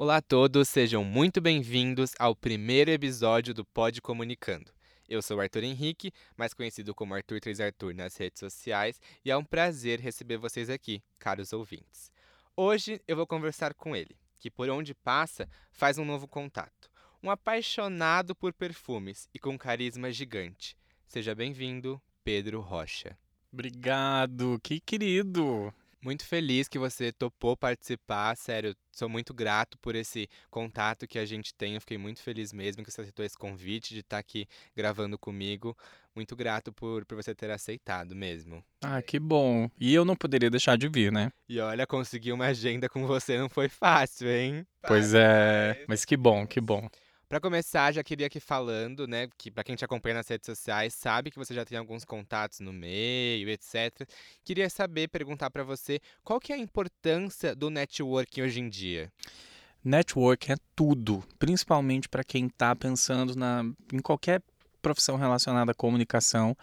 Olá a todos, sejam muito bem-vindos ao primeiro episódio do Pod Comunicando. Eu sou o Arthur Henrique, mais conhecido como Arthur 3 Arthur nas redes sociais, e é um prazer receber vocês aqui, caros ouvintes. Hoje eu vou conversar com ele, que por onde passa faz um novo contato. Um apaixonado por perfumes e com carisma gigante. Seja bem-vindo, Pedro Rocha. Obrigado, que querido. Muito feliz que você topou participar, sério, sou muito grato por esse contato que a gente tem. Eu fiquei muito feliz mesmo que você aceitou esse convite de estar aqui gravando comigo. Muito grato por, por você ter aceitado mesmo. Ah, que bom. E eu não poderia deixar de vir, né? E olha, conseguir uma agenda com você não foi fácil, hein? Pois é, mas que bom, que bom. Para começar, já queria aqui falando, né, que para quem te acompanha nas redes sociais, sabe que você já tem alguns contatos no meio, etc. Queria saber, perguntar para você, qual que é a importância do networking hoje em dia? Network é tudo, principalmente para quem está pensando na, em qualquer profissão relacionada à comunicação,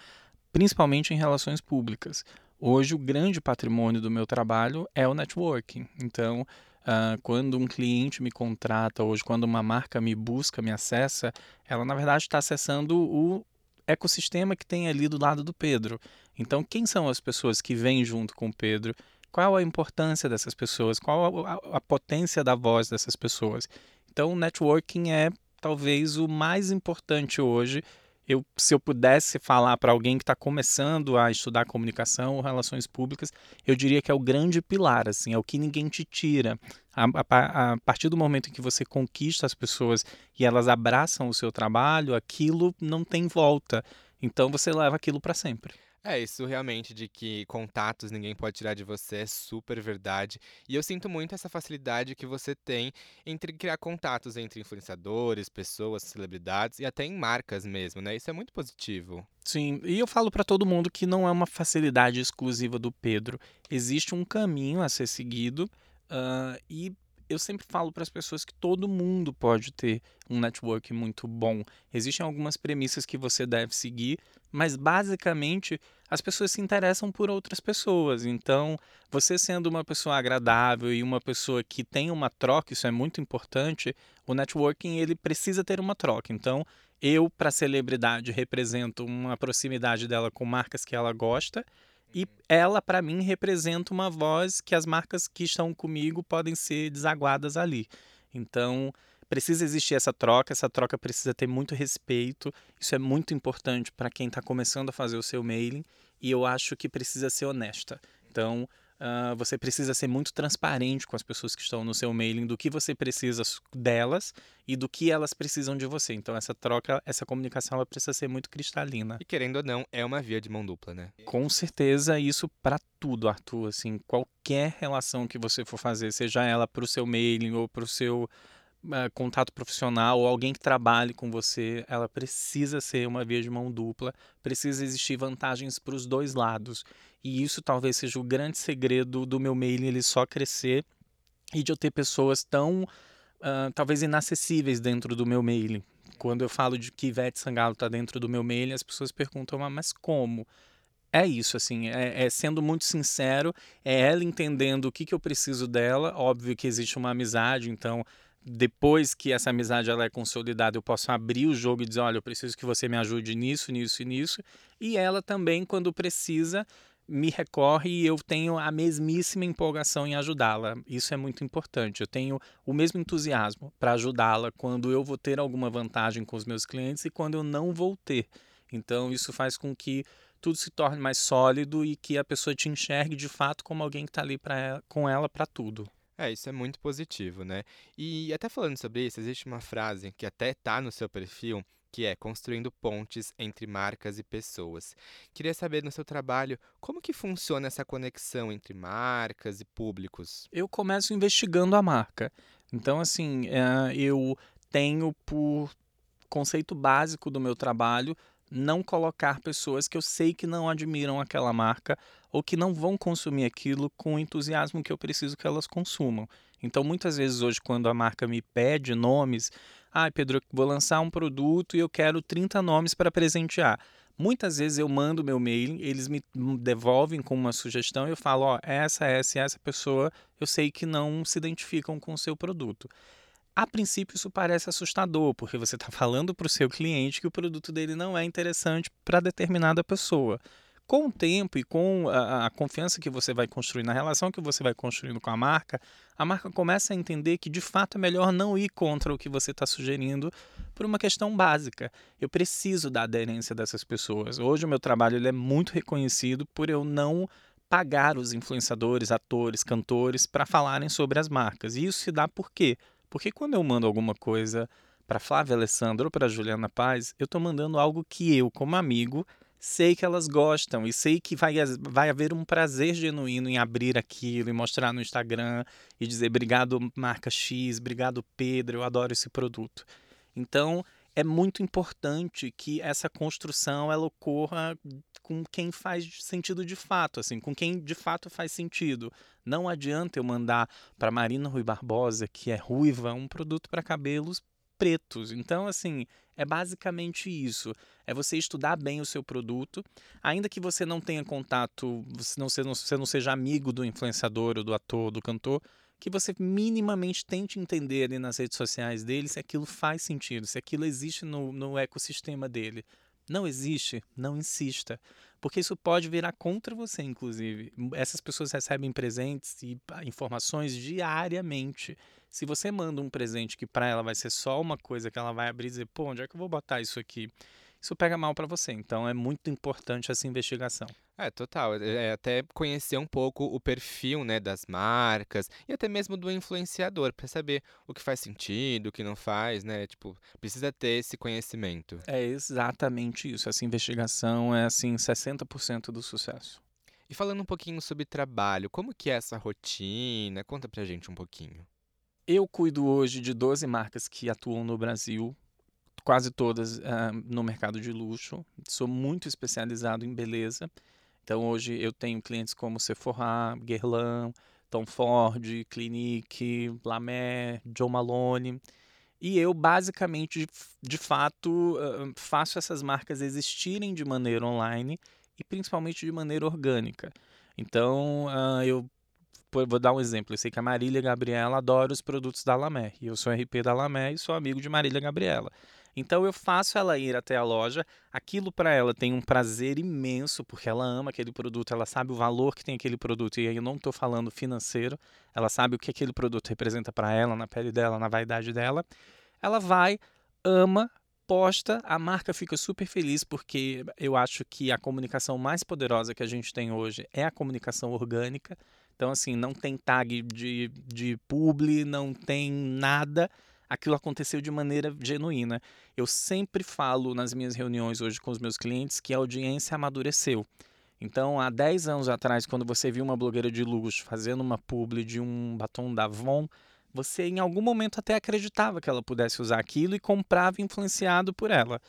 principalmente em relações públicas. Hoje, o grande patrimônio do meu trabalho é o networking. Então, Uh, quando um cliente me contrata hoje, quando uma marca me busca, me acessa, ela na verdade está acessando o ecossistema que tem ali do lado do Pedro. Então, quem são as pessoas que vêm junto com o Pedro? Qual a importância dessas pessoas? Qual a, a, a potência da voz dessas pessoas? Então, o networking é talvez o mais importante hoje eu, se eu pudesse falar para alguém que está começando a estudar comunicação ou relações públicas, eu diria que é o grande pilar, assim, é o que ninguém te tira. A, a, a partir do momento em que você conquista as pessoas e elas abraçam o seu trabalho, aquilo não tem volta. Então você leva aquilo para sempre. É, isso realmente de que contatos ninguém pode tirar de você é super verdade. E eu sinto muito essa facilidade que você tem entre criar contatos entre influenciadores, pessoas, celebridades e até em marcas mesmo, né? Isso é muito positivo. Sim, e eu falo para todo mundo que não é uma facilidade exclusiva do Pedro. Existe um caminho a ser seguido uh, e eu sempre falo para as pessoas que todo mundo pode ter um network muito bom. Existem algumas premissas que você deve seguir, mas basicamente as pessoas se interessam por outras pessoas. Então, você sendo uma pessoa agradável e uma pessoa que tem uma troca, isso é muito importante, o networking ele precisa ter uma troca. Então, eu para celebridade represento uma proximidade dela com marcas que ela gosta e ela para mim representa uma voz que as marcas que estão comigo podem ser desaguadas ali. Então, precisa existir essa troca, essa troca precisa ter muito respeito. Isso é muito importante para quem está começando a fazer o seu mailing e eu acho que precisa ser honesta. Então, uh, você precisa ser muito transparente com as pessoas que estão no seu mailing do que você precisa delas e do que elas precisam de você. Então, essa troca, essa comunicação, ela precisa ser muito cristalina. E querendo ou não, é uma via de mão dupla, né? Com certeza, isso para tudo, Arthur. Assim, qualquer relação que você for fazer, seja ela para o seu mailing ou para o seu uh, contato profissional ou alguém que trabalhe com você, ela precisa ser uma via de mão dupla, precisa existir vantagens para os dois lados. E isso talvez seja o grande segredo do meu mailing, ele só crescer e de eu ter pessoas tão, uh, talvez, inacessíveis dentro do meu mailing. Quando eu falo de que Ivete Sangalo está dentro do meu mailing, as pessoas perguntam, ah, mas como? é isso, assim, é, é, sendo muito sincero, é ela entendendo o que, que eu preciso dela. Óbvio que existe uma amizade, então depois que essa amizade ela é consolidada, eu posso abrir o jogo e dizer, olha, eu preciso que você me ajude nisso, nisso e nisso. E ela também, quando precisa, me recorre e eu tenho a mesmíssima empolgação em ajudá-la. Isso é muito importante. Eu tenho o mesmo entusiasmo para ajudá-la quando eu vou ter alguma vantagem com os meus clientes e quando eu não vou ter. Então, isso faz com que tudo se torne mais sólido e que a pessoa te enxergue de fato como alguém que está ali pra, com ela para tudo. É, isso é muito positivo, né? E até falando sobre isso, existe uma frase que até tá no seu perfil, que é construindo pontes entre marcas e pessoas. Queria saber no seu trabalho como que funciona essa conexão entre marcas e públicos. Eu começo investigando a marca. Então, assim, é, eu tenho por conceito básico do meu trabalho não colocar pessoas que eu sei que não admiram aquela marca ou que não vão consumir aquilo com o entusiasmo que eu preciso que elas consumam. Então, muitas vezes hoje, quando a marca me pede nomes, ah, Pedro, vou lançar um produto e eu quero 30 nomes para presentear. Muitas vezes eu mando meu mail, eles me devolvem com uma sugestão e eu falo, ó, essa, essa e essa pessoa eu sei que não se identificam com o seu produto. A princípio isso parece assustador, porque você está falando para o seu cliente que o produto dele não é interessante para determinada pessoa com o tempo e com a, a, confiança que você vai construir na relação que você vai construindo com a marca, a marca começa a entender que de fato é melhor não ir contra o que você está sugerindo por uma questão básica. Eu preciso da aderência dessas pessoas. Hoje o meu trabalho ele é muito reconhecido por eu não pagar os influenciadores, atores, cantores para falarem sobre as marcas. E isso se dá por quê? Porque quando eu mando alguma coisa para Flávia Alessandra ou para Juliana Paz, eu estou mandando algo que eu, como amigo, sei que elas gostam e sei que vai, vai haver um prazer genuíno em abrir aquilo e mostrar no Instagram e dizer obrigado marca X, obrigado Pedro, eu adoro esse produto. Então é muito importante que essa construção ela ocorra com quem faz sentido de fato, assim, com quem de fato faz sentido. Não adianta eu mandar para Marina Rui Barbosa, que é ruiva, um produto para cabelos pretos. Então, assim, é basicamente isso. É você estudar bem o seu produto, ainda que você não tenha contato, você não, você não seja amigo do influenciador, ou do ator, do cantor, que você minimamente tente entender ali nas redes sociais dele se aquilo faz sentido, se aquilo existe no, no ecossistema dele. Não existe, não insista, porque isso pode virar contra você, inclusive. Essas pessoas recebem presentes e informações diariamente. Se você manda um presente que para ela vai ser só uma coisa que ela vai abrir e dizer, pô, onde é que eu vou botar isso aqui? Isso pega mal para você. Então é muito importante essa investigação. É, total. É, é até conhecer um pouco o perfil, né, das marcas e até mesmo do influenciador para saber o que faz sentido, o que não faz, né? Tipo, precisa ter esse conhecimento. É exatamente isso. Essa investigação é assim 60% do sucesso. E falando um pouquinho sobre trabalho, como que é essa rotina? Conta pra gente um pouquinho. Eu cuido hoje de 12 marcas que atuam no Brasil, quase todas uh, no mercado de luxo. Sou muito especializado em beleza. Então hoje eu tenho clientes como Sephora, Guerlain, Tom Ford, Clinique, La Joe Malone. E eu basicamente, de fato, uh, faço essas marcas existirem de maneira online e principalmente de maneira orgânica. Então, uh, vou dar um exemplo. Eu sei que a Marília Gabriela adora os produtos da Lamé. E eu sou RP da Lamé e sou amigo de Marília Gabriela. Então eu faço ela ir até a loja. Aquilo para ela tem um prazer imenso, porque ela ama aquele produto, ela sabe o valor que tem aquele produto. E aí eu não estou falando financeiro, ela sabe o que aquele produto representa para ela, na pele dela, na vaidade dela. Ela vai, ama, posta, a marca fica super feliz porque eu acho que a comunicação mais poderosa que a gente tem hoje é a comunicação orgânica. Então, assim, não tem tag de, de publi, não tem nada. Aquilo aconteceu de maneira genuína. Eu sempre falo nas minhas reuniões hoje com os meus clientes que a audiência amadureceu. Então, há 10 anos atrás, quando você viu uma blogueira de luxo fazendo uma publi de um batom da Avon, você em algum momento até acreditava que ela pudesse usar aquilo e comprava influenciado por ela.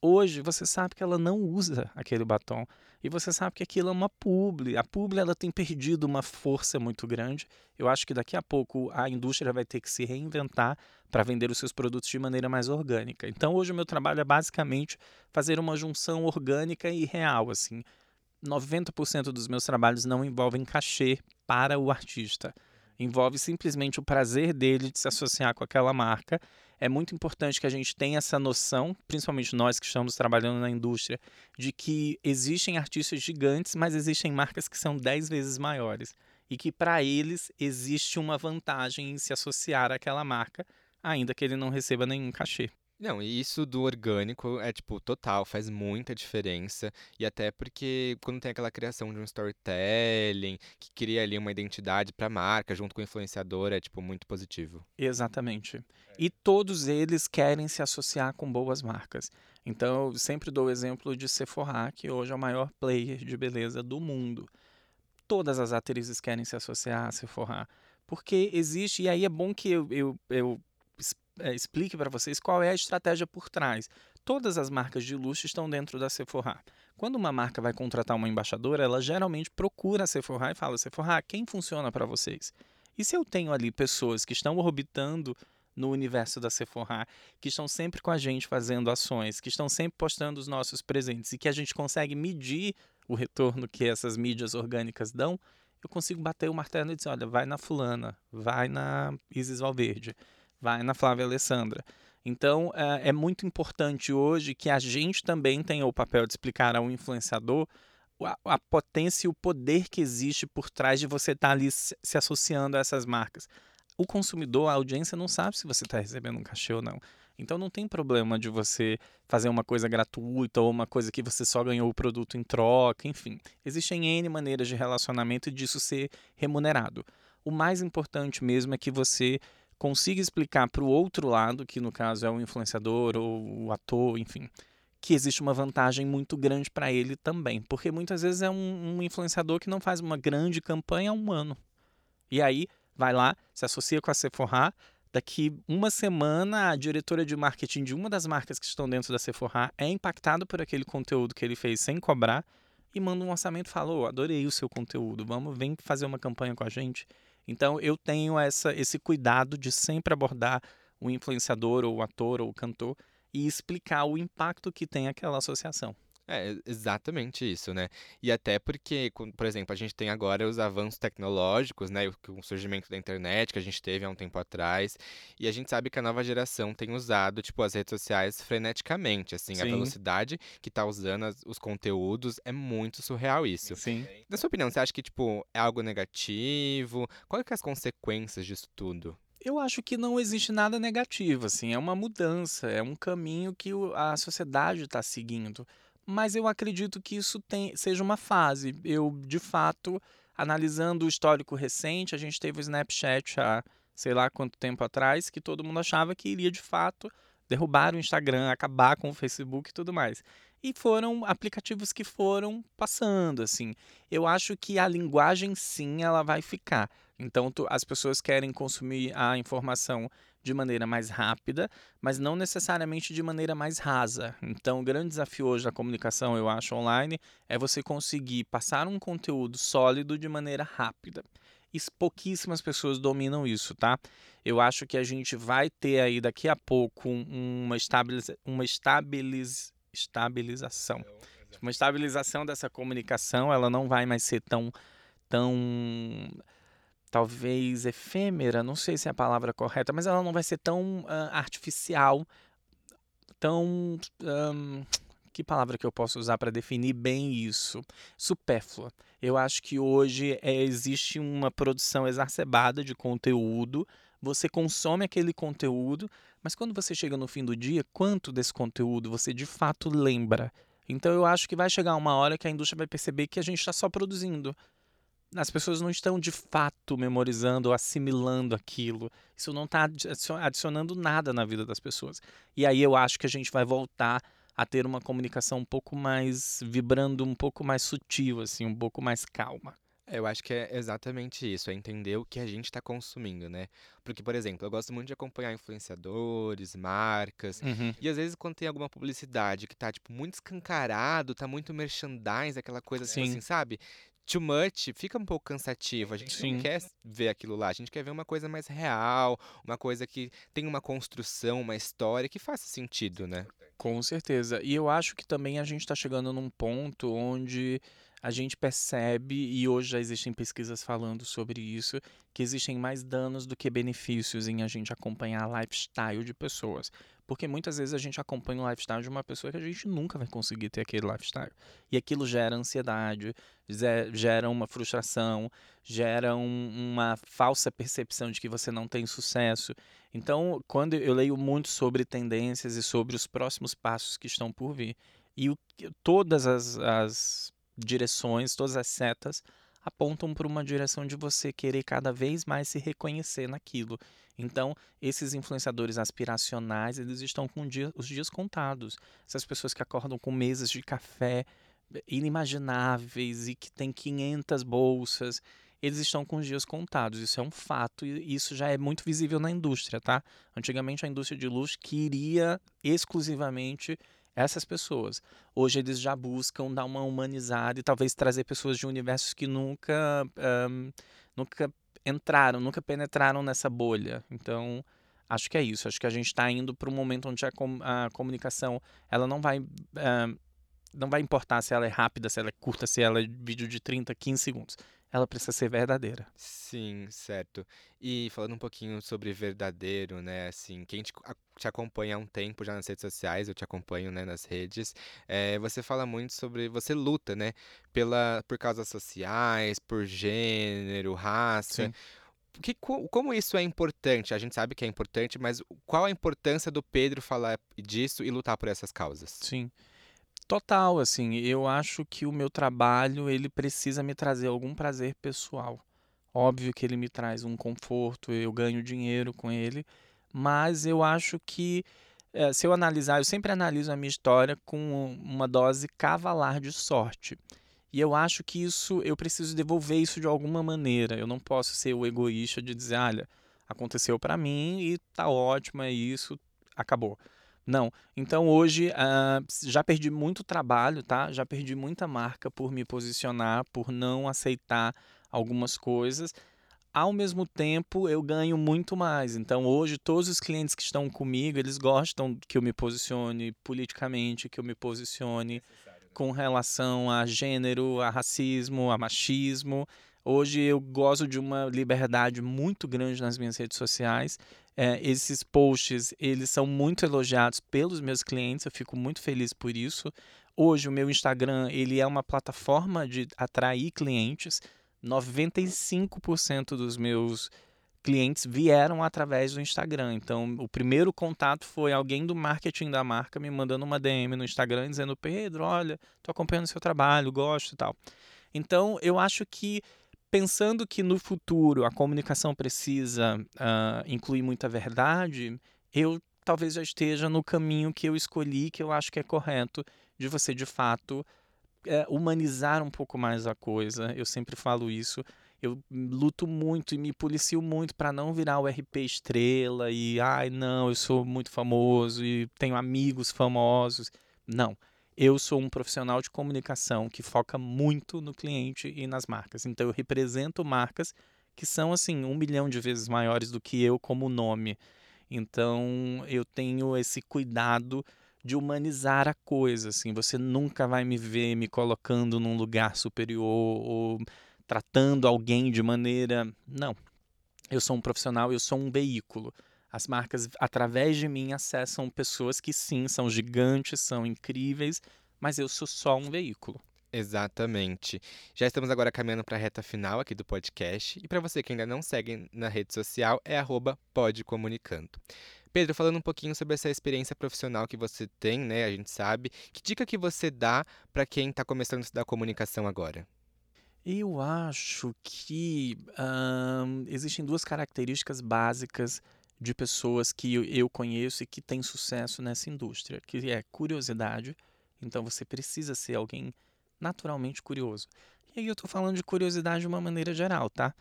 Hoje você sabe que ela não usa aquele batom e você sabe que aquilo é uma publi. A publi ela tem perdido uma força muito grande. Eu acho que daqui a pouco a indústria vai ter que se reinventar para vender os seus produtos de maneira mais orgânica. Então hoje o meu trabalho é basicamente fazer uma junção orgânica e real, assim. 90% dos meus trabalhos não envolvem cachê para o artista. Envolve simplesmente o prazer dele de se associar com aquela marca é muito importante que a gente tenha essa noção, principalmente nós que estamos trabalhando na indústria, de que existem artistas gigantes, mas existem marcas que são 10 vezes maiores. E que para eles existe uma vantagem em se associar àquela marca, ainda que ele não receba nenhum cachê. Não, e isso do orgânico é, tipo, total, faz muita diferença. E até porque quando tem aquela criação de um storytelling, que cria ali uma identidade para a marca, junto com o influenciador, é, tipo, muito positivo. Exatamente. E todos eles querem se associar com boas marcas. Então, eu sempre dou o exemplo de Sephora, que hoje é o maior player de beleza do mundo. Todas as atrizes querem se associar a Sephora. Porque existe, e aí é bom que eu, eu, eu é, explique para vocês qual é a estratégia por trás. Todas as marcas de luxo estão dentro da Sephora. Quando uma marca vai contratar uma embaixadora, ela geralmente procura a Sephora e fala: Sephora, quem funciona para vocês? E se eu tenho ali pessoas que estão orbitando no universo da Sephora, que estão sempre com a gente fazendo ações, que estão sempre postando os nossos presentes e que a gente consegue medir o retorno que essas mídias orgânicas dão, eu consigo bater o martelo e dizer, olha, vai na fulana, vai na Isis Valverde, vai na Flávia Alessandra. Então, é, é muito importante hoje que a gente também tenha o papel de explicar ao influenciador a, a, potência e o poder que existe por trás de você estar tá ali se, se associando a essas marcas. O consumidor, a audiência, não sabe se você está recebendo um cachê ou não. Então não tem problema de você fazer uma coisa gratuita ou uma coisa que você só ganhou o produto em troca, enfim. Existem N maneiras de relacionamento e disso ser remunerado. O mais importante mesmo é que você consiga explicar para o outro lado, que no caso é o influenciador ou o ator, enfim, que existe uma vantagem muito grande para ele também. Porque muitas vezes é um, um, influenciador que não faz uma grande campanha há um ano. E aí vai lá, se associa com a Sephora. Daqui uma semana, a diretora de marketing de uma das marcas que estão dentro da Sephora é impactada por aquele conteúdo que ele fez sem cobrar e manda um orçamento e fala: oh, adorei o seu conteúdo, vamos, vem fazer uma campanha com a gente. Então eu tenho essa, esse cuidado de sempre abordar o influenciador ou o ator ou o cantor e explicar o impacto que tem aquela associação. É, exatamente isso, né? E até porque, por exemplo, a gente tem agora os avanços tecnológicos, né? O surgimento da internet que a gente teve há um tempo atrás. E a gente sabe que a nova geração tem usado, tipo, as redes sociais freneticamente, assim. Sim. A velocidade que tá usando as, os conteúdos é muito surreal isso. Sim. Na sua opinião, você acha que, tipo, é algo negativo? Quais são as consequências disso tudo? Eu acho que não existe nada negativo, assim, é uma mudança, é um caminho que a sociedade está seguindo. Mas eu acredito que isso tem, seja uma fase. Eu, de fato, analisando o histórico recente, a gente teve o Snapchat há sei lá quanto tempo atrás, que todo mundo achava que iria de fato derrubar o Instagram, acabar com o Facebook e tudo mais. E foram aplicativos que foram passando, assim. Eu acho que a linguagem sim, ela vai ficar. Então, tu, as pessoas querem consumir a informação de maneira mais rápida, mas não necessariamente de maneira mais rasa. Então, o grande desafio hoje da comunicação, eu acho, online, é você conseguir passar um conteúdo sólido de maneira rápida. E pouquíssimas pessoas dominam isso, tá? Eu acho que a gente vai ter aí daqui a pouco uma, estabiliza uma estabiliz estabilização. Uma estabilização dessa comunicação, ela não vai mais ser tão tão talvez efêmera, não sei se é a palavra correta, mas ela não vai ser tão uh, artificial, tão. Um, que palavra que eu posso usar para definir bem isso? Supérflua. Eu acho que hoje é, existe uma produção exacerbada de conteúdo, você consome aquele conteúdo, mas quando você chega no fim do dia, quanto desse conteúdo você de fato lembra? Então eu acho que vai chegar uma hora que a indústria vai perceber que a gente está só produzindo as pessoas não estão de fato memorizando ou assimilando aquilo. Isso não está adicionando nada na vida das pessoas. E aí eu acho que a gente vai voltar a ter uma comunicação um pouco mais vibrando, um pouco mais sutil, assim, um pouco mais calma. É, eu acho que é exatamente isso, é entender o que a gente está consumindo, né? Porque, por exemplo, eu gosto muito de acompanhar influenciadores, marcas, uhum. e às vezes quando tem alguma publicidade que tá, tipo, muito escancarado, tá muito merchandise, aquela coisa assim, assim sabe? too much fica um pouco cansativo. A gente Sim. não quer ver aquilo lá. A gente quer ver uma coisa mais real, uma coisa que tem uma construção, uma história que faça sentido, né? Com certeza. E eu acho que também a gente está chegando num ponto onde a gente percebe, e hoje já existem pesquisas falando sobre isso, que existem mais danos do que benefícios em a gente acompanhar lifestyle de pessoas. Porque muitas vezes a gente acompanha o lifestyle de uma pessoa que a gente nunca vai conseguir ter aquele lifestyle. E aquilo gera ansiedade, gera uma frustração, gera um, uma falsa percepção de que você não tem sucesso. Então, quando eu leio muito sobre tendências e sobre os próximos passos que estão por vir, e o, todas as, as direções, todas as setas apontam para uma direção de você querer cada vez mais se reconhecer naquilo. Então, esses influenciadores aspiracionais, eles estão com os dias contados. Essas pessoas que acordam com mesas de café inimagináveis e que têm 500 bolsas, eles estão com os dias contados. Isso é um fato e isso já é muito visível na indústria, tá? Antigamente a indústria de luxo queria exclusivamente essas pessoas. Hoje eles já buscam dar uma humanizada e talvez trazer pessoas de universos que nunca, um, nunca entraram, nunca penetraram nessa bolha. Então Acho que é isso. Acho que a gente está indo para um momento onde a, com, a, comunicação ela não vai uh, não vai importar se ela é rápida, se ela é curta, se ela é vídeo de 30, 15 segundos. Ela precisa ser verdadeira. Sim, certo. E falando um pouquinho sobre verdadeiro, né? Assim, quem te, te acompanha há um tempo já nas redes sociais, eu te acompanho, né, nas redes. É, você fala muito sobre, você luta, né, pela por causas sociais, por gênero, raça. Sim. Que, como isso é importante? A gente sabe que é importante, mas qual a importância do Pedro falar disso e lutar por essas causas? Sim. Total, assim, eu acho que o meu trabalho, ele precisa me trazer algum prazer pessoal. Óbvio que ele me traz um conforto, eu ganho dinheiro com ele, mas eu acho que é, se eu analisar, eu sempre analiso a minha história com uma dose cavalar de sorte. E eu acho que isso, eu preciso devolver isso de alguma maneira. Eu não posso ser o egoísta de dizer, olha, aconteceu para mim e tá ótimo, é isso, acabou. Não. Então hoje uh, já perdi muito trabalho, tá? Já perdi muita marca por me posicionar, por não aceitar algumas coisas. Ao mesmo tempo, eu ganho muito mais. Então hoje todos os clientes que estão comigo, eles gostam que eu me posicione politicamente, que eu me posicione né? com relação a gênero, a racismo, a machismo. Hoje eu gozo de uma liberdade muito grande nas minhas redes sociais é, esses posts, eles são muito elogiados pelos meus clientes, eu fico muito feliz por isso. Hoje o meu Instagram, ele é uma plataforma de atrair clientes. 95% dos meus clientes vieram através do Instagram. Então, o primeiro contato foi alguém do marketing da marca me mandando uma DM no Instagram dizendo: "Pedro, olha, tô acompanhando seu trabalho, gosto e tal". Então, eu acho que pensando que no futuro a comunicação precisa uh, incluir muita verdade, eu talvez já esteja no caminho que eu escolhi, que eu acho que é correto, de você de fato é, humanizar um pouco mais a coisa. Eu sempre falo isso. Eu luto muito e me policio muito para não virar o RP estrela e, ai, não, eu sou muito famoso e tenho amigos famosos. Não eu sou um profissional de comunicação que foca muito no cliente e nas marcas. Então, eu represento marcas que são, assim, um milhão de vezes maiores do que eu como nome. Então, eu tenho esse cuidado de humanizar a coisa, assim. Você nunca vai me ver me colocando num lugar superior ou tratando alguém de maneira... Não. Eu sou um profissional, eu sou um veículo. As marcas, através de mim, acessam pessoas que sim, são gigantes, são incríveis, mas eu sou só um veículo. Exatamente. Já estamos agora caminhando para a reta final aqui do podcast. E para você que ainda não segue na rede social, é @podcomunicando. Pedro, falando um pouquinho sobre essa experiência profissional que você tem, né? A gente sabe. Que dica que você dá para quem está começando a estudar comunicação agora? Eu acho que hum, existem duas características básicas de pessoas que eu conheço e que têm sucesso nessa indústria, que é curiosidade. Então você precisa ser alguém naturalmente curioso. E aí eu estou falando de curiosidade de uma maneira geral, tá?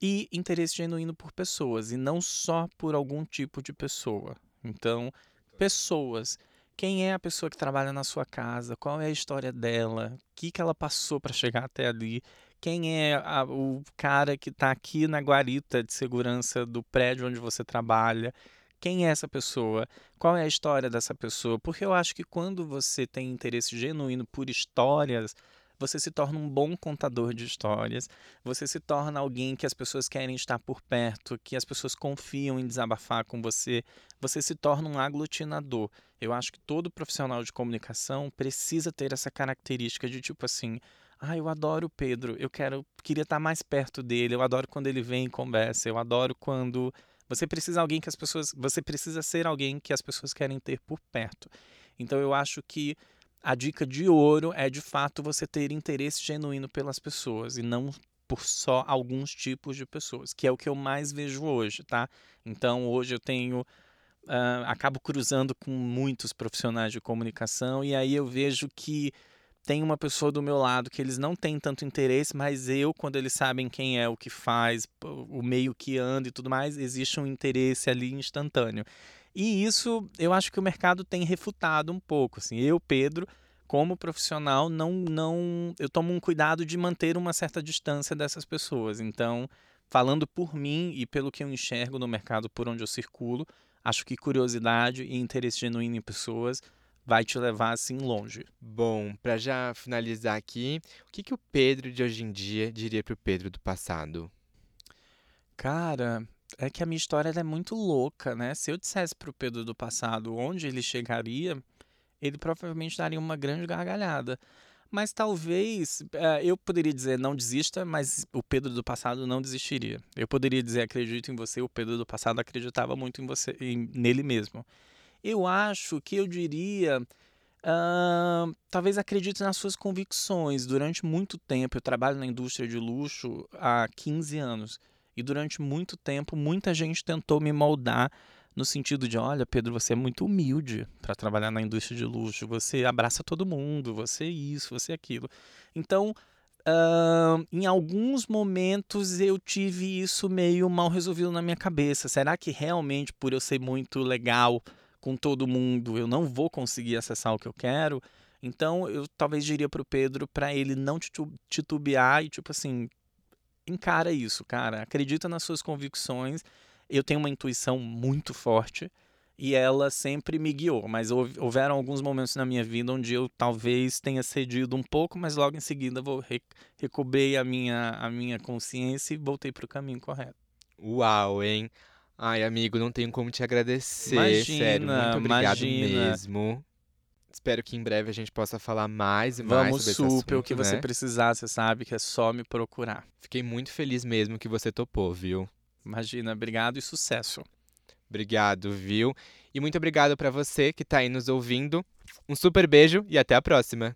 E interesse genuíno por pessoas, e não só por algum tipo de pessoa. Então, pessoas. Quem é a pessoa que trabalha na sua casa? Qual é a história dela? O que, que ela passou para chegar até ali? Quem é a, o cara que está aqui na guarita de segurança do prédio onde você trabalha, quem é essa pessoa, qual é a história dessa pessoa, porque eu acho que quando você tem interesse genuíno por histórias, você se torna um bom contador de histórias, você se torna alguém que as pessoas querem estar por perto, que as pessoas confiam em desabafar com você, você se torna um aglutinador. Eu acho que todo profissional de comunicação precisa ter essa característica de tipo assim, ah, eu adoro o Pedro, eu quero, queria estar mais perto dele, eu adoro quando ele vem e conversa, eu adoro quando você precisa alguém que as pessoas, você precisa ser alguém que as pessoas querem ter por perto. Então eu acho que a dica de ouro é de fato você ter interesse genuíno pelas pessoas e não por só alguns tipos de pessoas, que é o que eu mais vejo hoje, tá? Então hoje eu tenho uh, acabo cruzando com muitos profissionais de comunicação e aí eu vejo que tem uma pessoa do meu lado que eles não têm tanto interesse, mas eu, quando eles sabem quem é, o que faz, o meio que anda e tudo mais, existe um interesse ali instantâneo. E isso eu acho que o mercado tem refutado um pouco. Assim, eu, Pedro, como profissional, não, não, eu tomo um cuidado de manter uma certa distância dessas pessoas. Então, falando por mim e pelo que eu enxergo no mercado por onde eu circulo, Acho que curiosidade e interesse genuíno em pessoas vai te levar assim longe. Bom, para já finalizar aqui, o que, que o Pedro de hoje em dia diria para o Pedro do passado? Cara, é que a minha história é muito louca, né? Se eu dissesse para o Pedro do passado onde ele chegaria, ele provavelmente daria uma grande gargalhada. Mas talvez uh, eu poderia dizer não desista, mas o Pedro do passado não desistiria. Eu poderia dizer acredito em você, o Pedro do passado acreditava muito em você, em, nele mesmo. Eu acho que eu diria uh, talvez acredite nas suas convicções. Durante muito tempo, eu trabalho na indústria de luxo há 15 anos. E durante muito tempo, muita gente tentou me moldar no sentido de, olha, Pedro, você é muito humilde para trabalhar na indústria de luxo, você abraça todo mundo, você é isso, você é aquilo. Então, uh, em alguns momentos eu tive isso meio mal resolvido na minha cabeça. Será que realmente, por eu ser muito legal com todo mundo, eu não vou conseguir acessar o que eu quero? Então, eu talvez diria para o Pedro para ele não titubear e, tipo assim, encara isso, cara. Acredita nas suas convicções eu tenho uma intuição muito forte e ela sempre me guiou, mas houveram alguns momentos na minha vida onde eu talvez tenha cedido um pouco, mas logo em seguida vou recobrei a minha a minha consciência e voltei para o caminho correto. Uau, hein? Ai, amigo, não tenho como te agradecer, imagina, sério, muito obrigado imagina. mesmo. Espero que em breve a gente possa falar mais e mais Vamos sobre super, esse assunto, o que né? você precisar, você sabe que é só me procurar. Fiquei muito feliz mesmo que você topou, viu? Imagina, obrigado e sucesso. Obrigado, viu? E muito obrigado para você que está aí nos ouvindo. Um super beijo e até a próxima.